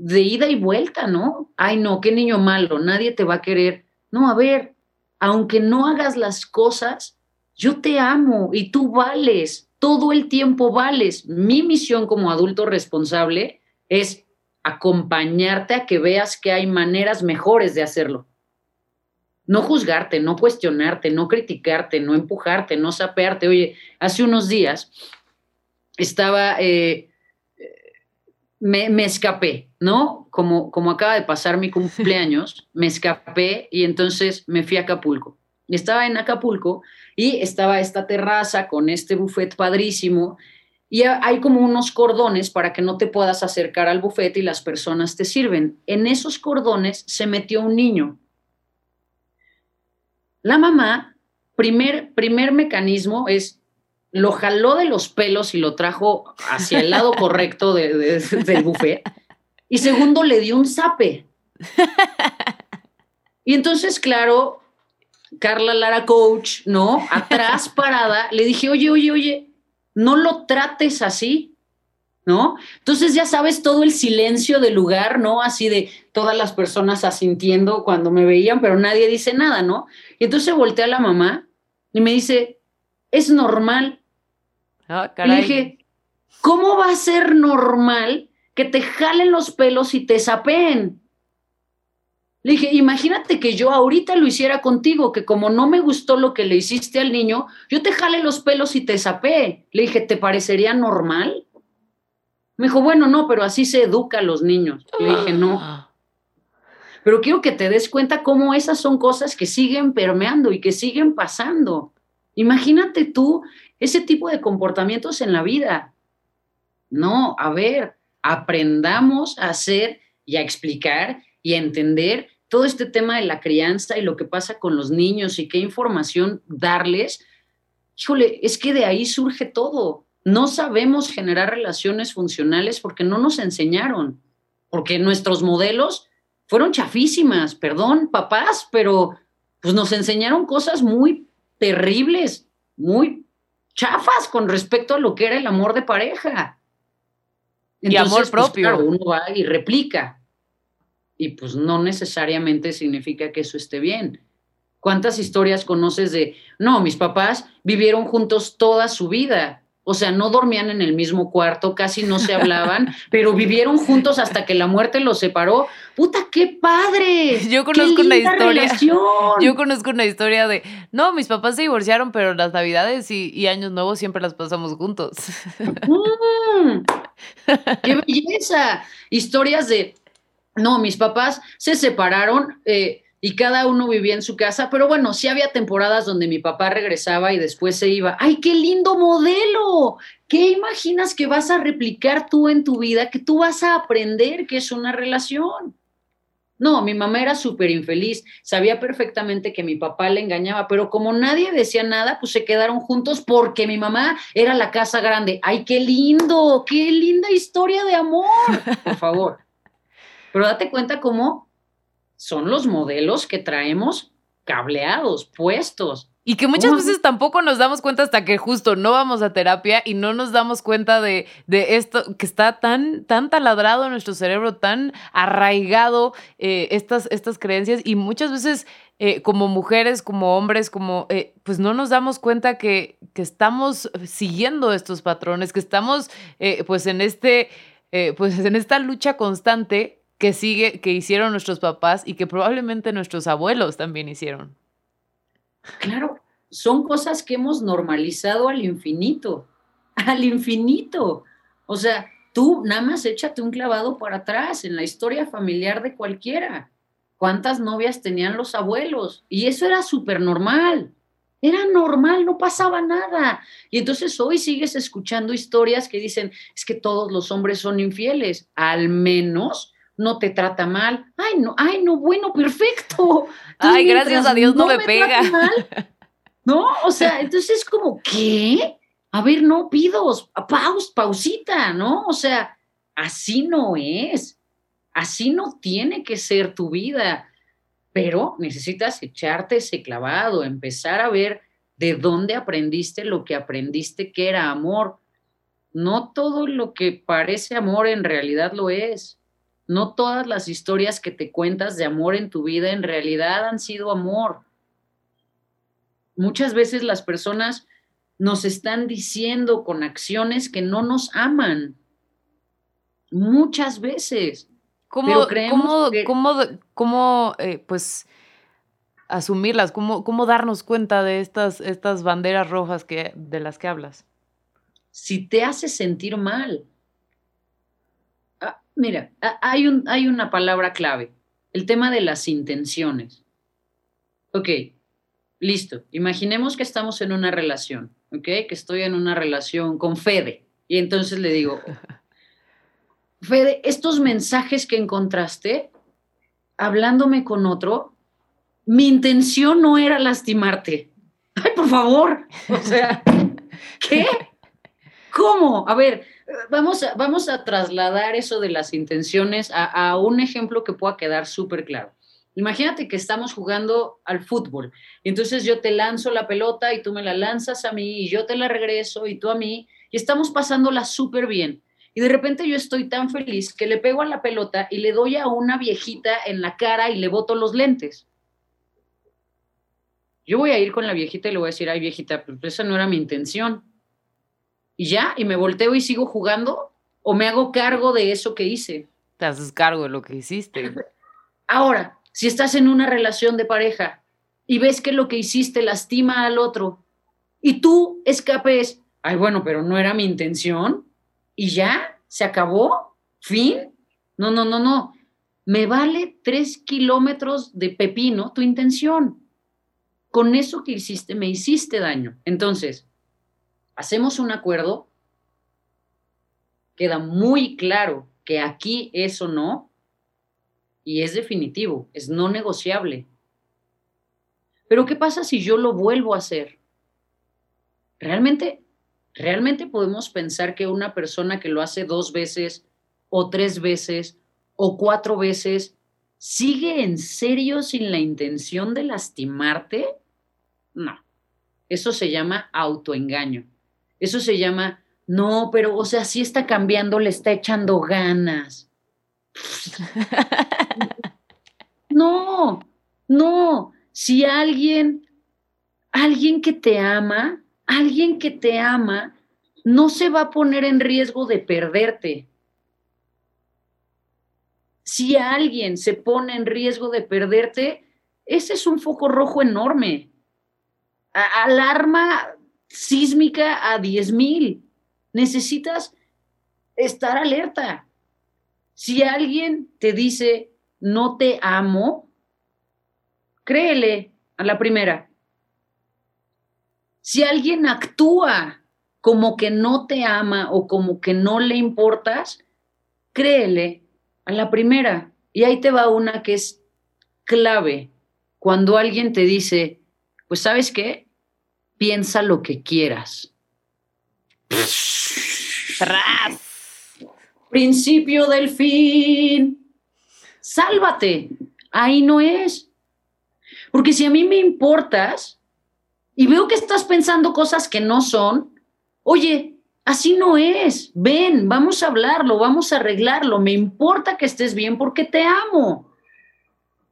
de ida y vuelta, ¿no? Ay, no, qué niño malo, nadie te va a querer. No, a ver, aunque no hagas las cosas, yo te amo y tú vales, todo el tiempo vales. Mi misión como adulto responsable es acompañarte a que veas que hay maneras mejores de hacerlo. No juzgarte, no cuestionarte, no criticarte, no empujarte, no sapearte. Oye, hace unos días estaba, eh, me, me, escapé, ¿no? Como, como acaba de pasar mi cumpleaños, me escapé y entonces me fui a Acapulco. Estaba en Acapulco y estaba esta terraza con este buffet padrísimo y hay como unos cordones para que no te puedas acercar al buffet y las personas te sirven. En esos cordones se metió un niño. La mamá, primer, primer mecanismo es, lo jaló de los pelos y lo trajo hacia el lado correcto de, del buffet. Y segundo, le dio un zape. Y entonces, claro, Carla Lara Coach, ¿no? Atrás parada, le dije, oye, oye, oye, no lo trates así, ¿no? Entonces ya sabes todo el silencio del lugar, ¿no? Así de todas las personas asintiendo cuando me veían, pero nadie dice nada, ¿no? Y entonces volteé a la mamá y me dice, es normal. Ah, caray. Y dije, ¿cómo va a ser normal que te jalen los pelos y te sapeen? Le dije, imagínate que yo ahorita lo hiciera contigo, que como no me gustó lo que le hiciste al niño, yo te jale los pelos y te sapé. Le dije, ¿te parecería normal? Me dijo, bueno, no, pero así se educa a los niños. Le dije, no. Ah. Pero quiero que te des cuenta cómo esas son cosas que siguen permeando y que siguen pasando. Imagínate tú ese tipo de comportamientos en la vida. No, a ver, aprendamos a hacer y a explicar y entender todo este tema de la crianza y lo que pasa con los niños y qué información darles, híjole, es que de ahí surge todo. No sabemos generar relaciones funcionales porque no nos enseñaron, porque nuestros modelos fueron chafísimas, perdón, papás, pero pues nos enseñaron cosas muy terribles, muy chafas con respecto a lo que era el amor de pareja. y amor pues, propio. uno va y replica y pues no necesariamente significa que eso esté bien. ¿Cuántas historias conoces de, no, mis papás vivieron juntos toda su vida? O sea, no dormían en el mismo cuarto, casi no se hablaban, pero vivieron juntos hasta que la muerte los separó. ¡Puta, qué padre! Yo conozco una historia. Yo conozco una historia de, no, mis papás se divorciaron, pero las navidades y, años nuevos siempre las pasamos juntos. Mm, ¡Qué belleza! Historias de, no, mis papás se separaron eh, y cada uno vivía en su casa, pero bueno, sí había temporadas donde mi papá regresaba y después se iba. ¡Ay, qué lindo modelo! ¿Qué imaginas que vas a replicar tú en tu vida, que tú vas a aprender que es una relación? No, mi mamá era súper infeliz, sabía perfectamente que mi papá le engañaba, pero como nadie decía nada, pues se quedaron juntos porque mi mamá era la casa grande. ¡Ay, qué lindo! ¡Qué linda historia de amor! Por favor. Pero date cuenta cómo son los modelos que traemos cableados, puestos. Y que muchas veces tampoco nos damos cuenta hasta que justo no vamos a terapia y no nos damos cuenta de, esto que está tan, tan taladrado en nuestro cerebro, tan arraigado eh, estas, estas creencias y muchas veces eh, como mujeres, como hombres, como eh, pues no nos damos cuenta que, que, estamos siguiendo estos patrones, que estamos pues en este pues en esta lucha constante que sigue, que hicieron nuestros papás y que probablemente nuestros abuelos también hicieron. Claro, son cosas que hemos normalizado al infinito, al infinito. O sea, tú nada más échate un clavado para atrás en la historia familiar de cualquiera. ¿Cuántas novias tenían los abuelos? Y eso era súper normal. Era normal, no pasaba nada. Y entonces hoy sigues escuchando historias que dicen, es que todos los hombres son infieles. Al menos no te trata mal. Ay, no, ay, no, bueno, perfecto. ay, gracias a Dios no, me, pega. ¿No? O sea, entonces es como, ¿qué? A ver, no pidos, paus, pausita, ¿no? O sea, así no es. Así no tiene que ser tu vida. Pero necesitas echarte ese clavado, empezar a ver de dónde aprendiste lo que aprendiste que era amor. No todo lo que parece amor en realidad lo es. No todas las historias que te cuentas de amor en tu vida en realidad han sido amor. Muchas veces las personas nos están diciendo con acciones que no nos aman. Muchas veces. ¿Cómo, cómo, eh, pues, asumirlas? ¿Cómo, ¿Cómo darnos cuenta de estas, estas banderas rojas que, de las que hablas? Si te hace sentir mal. Ah, mira, hay, un, hay una palabra clave, el tema de las intenciones. Ok, listo. Imaginemos que estamos en una relación, ok, que estoy en una relación con Fede. Y entonces le digo, Fede, estos mensajes que encontraste hablándome con otro, mi intención no era lastimarte. Ay, por favor. O sea, ¿qué? ¿Cómo? A ver, vamos a, vamos a trasladar eso de las intenciones a, un ejemplo que pueda quedar súper claro. Imagínate que estamos jugando al fútbol. Entonces yo te lanzo la pelota y tú me la lanzas a mí y yo te la regreso y tú a mí y estamos pasándola súper bien. Y de repente yo estoy tan feliz que le pego a la pelota y le doy a una viejita en la cara y le boto los lentes. Yo voy a ir con la viejita y le voy a decir, ay viejita, pero esa no era mi intención. Y ya, y me volteo y sigo jugando, o me hago cargo de eso que hice. Te haces cargo de lo que hiciste. Ahora, si estás en una relación de pareja y ves que lo que hiciste lastima al otro y tú escapes, ay bueno, pero no era mi intención, y ya, se acabó, fin. No, no, no, no. Me vale tres kilómetros de pepino tu intención. Con eso que hiciste, me hiciste daño. Entonces, hacemos un acuerdo, queda muy claro que aquí eso no, y es definitivo, es no negociable. Pero ¿qué pasa si yo lo vuelvo a hacer? ¿Realmente ¿Realmente podemos pensar que una persona que lo hace dos veces o tres veces o cuatro veces sigue en serio sin la intención de lastimarte? No. Eso se llama autoengaño. Eso se llama, no, pero, o sea, si está cambiando, le está echando ganas. no, no. Si alguien, alguien que te ama, alguien que te ama no se va a poner en riesgo de perderte. Si alguien se pone en riesgo de perderte, ese es un foco rojo enorme. alarma sísmica a 10 mil. Necesitas estar alerta. Si alguien te dice, no te amo, créele a la primera. Si alguien actúa como que no te ama o como que no le importas, créele a la primera. Y ahí te va una que es clave. Cuando alguien te dice, pues sabes qué, piensa lo que quieras. Principio del fin. Sálvate. Ahí no es. Porque si a mí me importas, y veo que estás pensando cosas que no son, oye, así no es, ven, vamos a hablarlo, vamos a arreglarlo, me importa que estés bien porque te amo.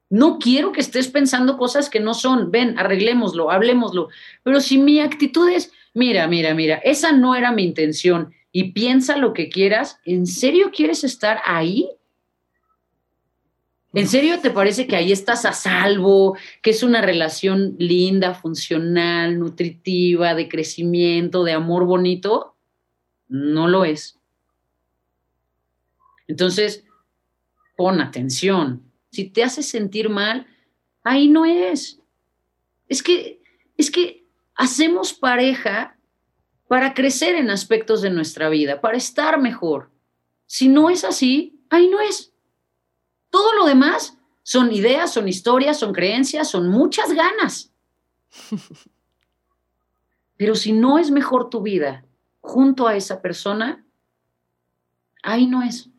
No quiero que estés pensando cosas que no son, ven, arreglémoslo, hablemoslo. Pero si mi actitud es, mira, mira, mira, esa no era mi intención y piensa lo que quieras, ¿en serio quieres estar ahí? ¿En serio te parece que ahí estás a salvo, que es una relación linda, funcional, nutritiva, de crecimiento, de amor bonito? No lo es. Entonces, pon atención. Si te hace sentir mal, ahí no es. Es que, es que hacemos pareja para crecer en aspectos de nuestra vida, para estar mejor. Si no es así, ahí no es. Todo lo demás son ideas, son historias, son creencias, son muchas ganas. Pero si no es mejor tu vida junto a esa persona, ahí no es.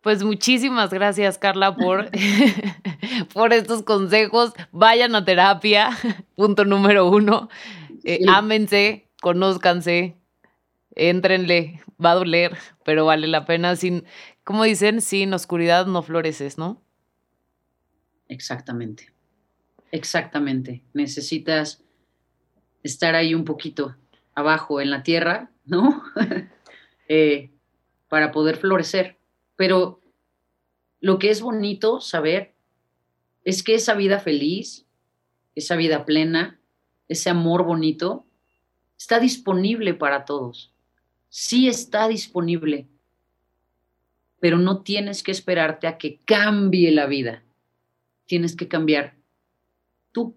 Pues muchísimas gracias, Carla, por, por estos consejos. Vayan a terapia, punto número uno. Eh, ámense, conózcanse, éntrenle, va a doler, pero vale la pena. Sin, como dicen, sin oscuridad no floreces, ¿no? Exactamente, exactamente. Necesitas estar ahí un poquito abajo en la tierra, ¿no? Eh, para poder florecer. Pero lo que es bonito saber es que esa vida feliz, esa vida plena, ese amor bonito, está disponible para todos. Sí está disponible, pero no tienes que esperarte a que cambie la vida. Tienes que cambiar tú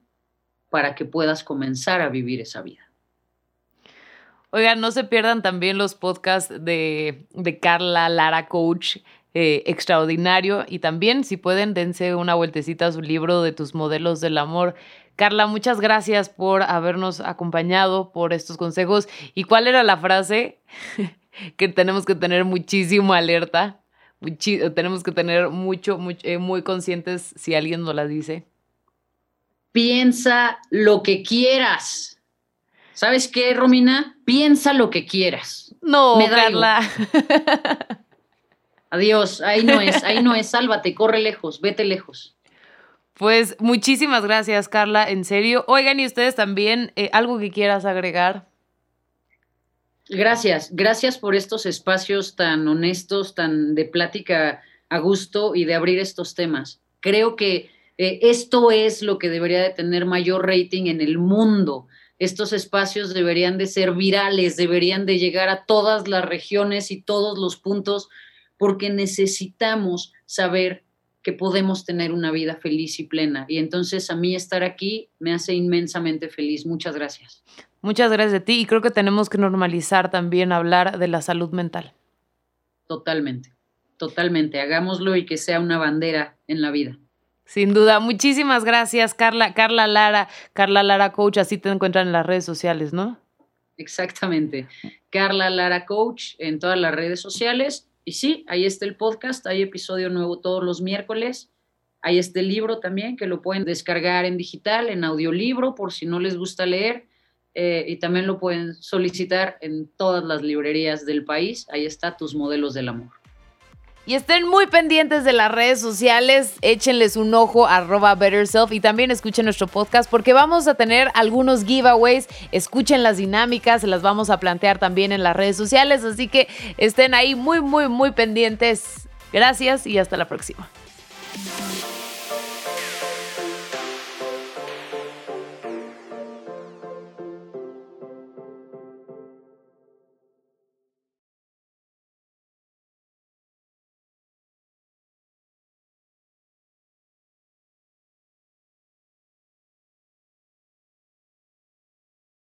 para que puedas comenzar a vivir esa vida. Oigan, no se pierdan también los podcasts de, Carla Lara Coach, eh, extraordinario. Y también, si pueden, dense una vueltecita a su libro de tus modelos del amor. Carla, muchas gracias por habernos acompañado, por estos consejos. ¿Y cuál era la frase? que tenemos que tener muchísimo alerta. tenemos que tener mucho, eh, muy conscientes si alguien nos la dice. Piensa lo que quieras. ¿Sabes qué, Romina? Piensa lo que quieras. No, Carla. Adiós, ahí no es, ahí no es, sálvate, corre lejos, vete lejos. Pues muchísimas gracias, Carla, en serio. Oigan, y ustedes también, eh, algo que quieras agregar. Gracias, gracias por estos espacios tan honestos, tan de plática a gusto y de abrir estos temas. Creo que eh, esto es lo que debería de tener mayor rating en el mundo estos espacios deberían de ser virales, deberían de llegar a todas las regiones y todos los puntos, porque necesitamos saber que podemos tener una vida feliz y plena. Y entonces a mí estar aquí me hace inmensamente feliz. Muchas gracias. Muchas gracias a ti y creo que tenemos que normalizar también hablar de la salud mental. Totalmente, totalmente. Hagámoslo y que sea una bandera en la vida. Sin duda. Muchísimas gracias, Carla. Carla Lara, Carla Lara Coach, así te encuentran en las redes sociales, ¿no? Exactamente. Carla Lara Coach en todas las redes sociales. Y sí, ahí está el podcast, hay episodio nuevo todos los miércoles. Está el libro también, que lo pueden descargar en digital, en audiolibro, por si no les gusta leer. Eh, y también lo pueden solicitar en todas las librerías del país. Ahí está tus modelos del amor. Y estén muy pendientes de las redes sociales, échenles un ojo arroba betterself y también escuchen nuestro podcast porque vamos a tener algunos giveaways, escuchen las dinámicas, las vamos a plantear también en las redes sociales, así que estén ahí muy, muy, muy pendientes. Gracias y hasta la próxima.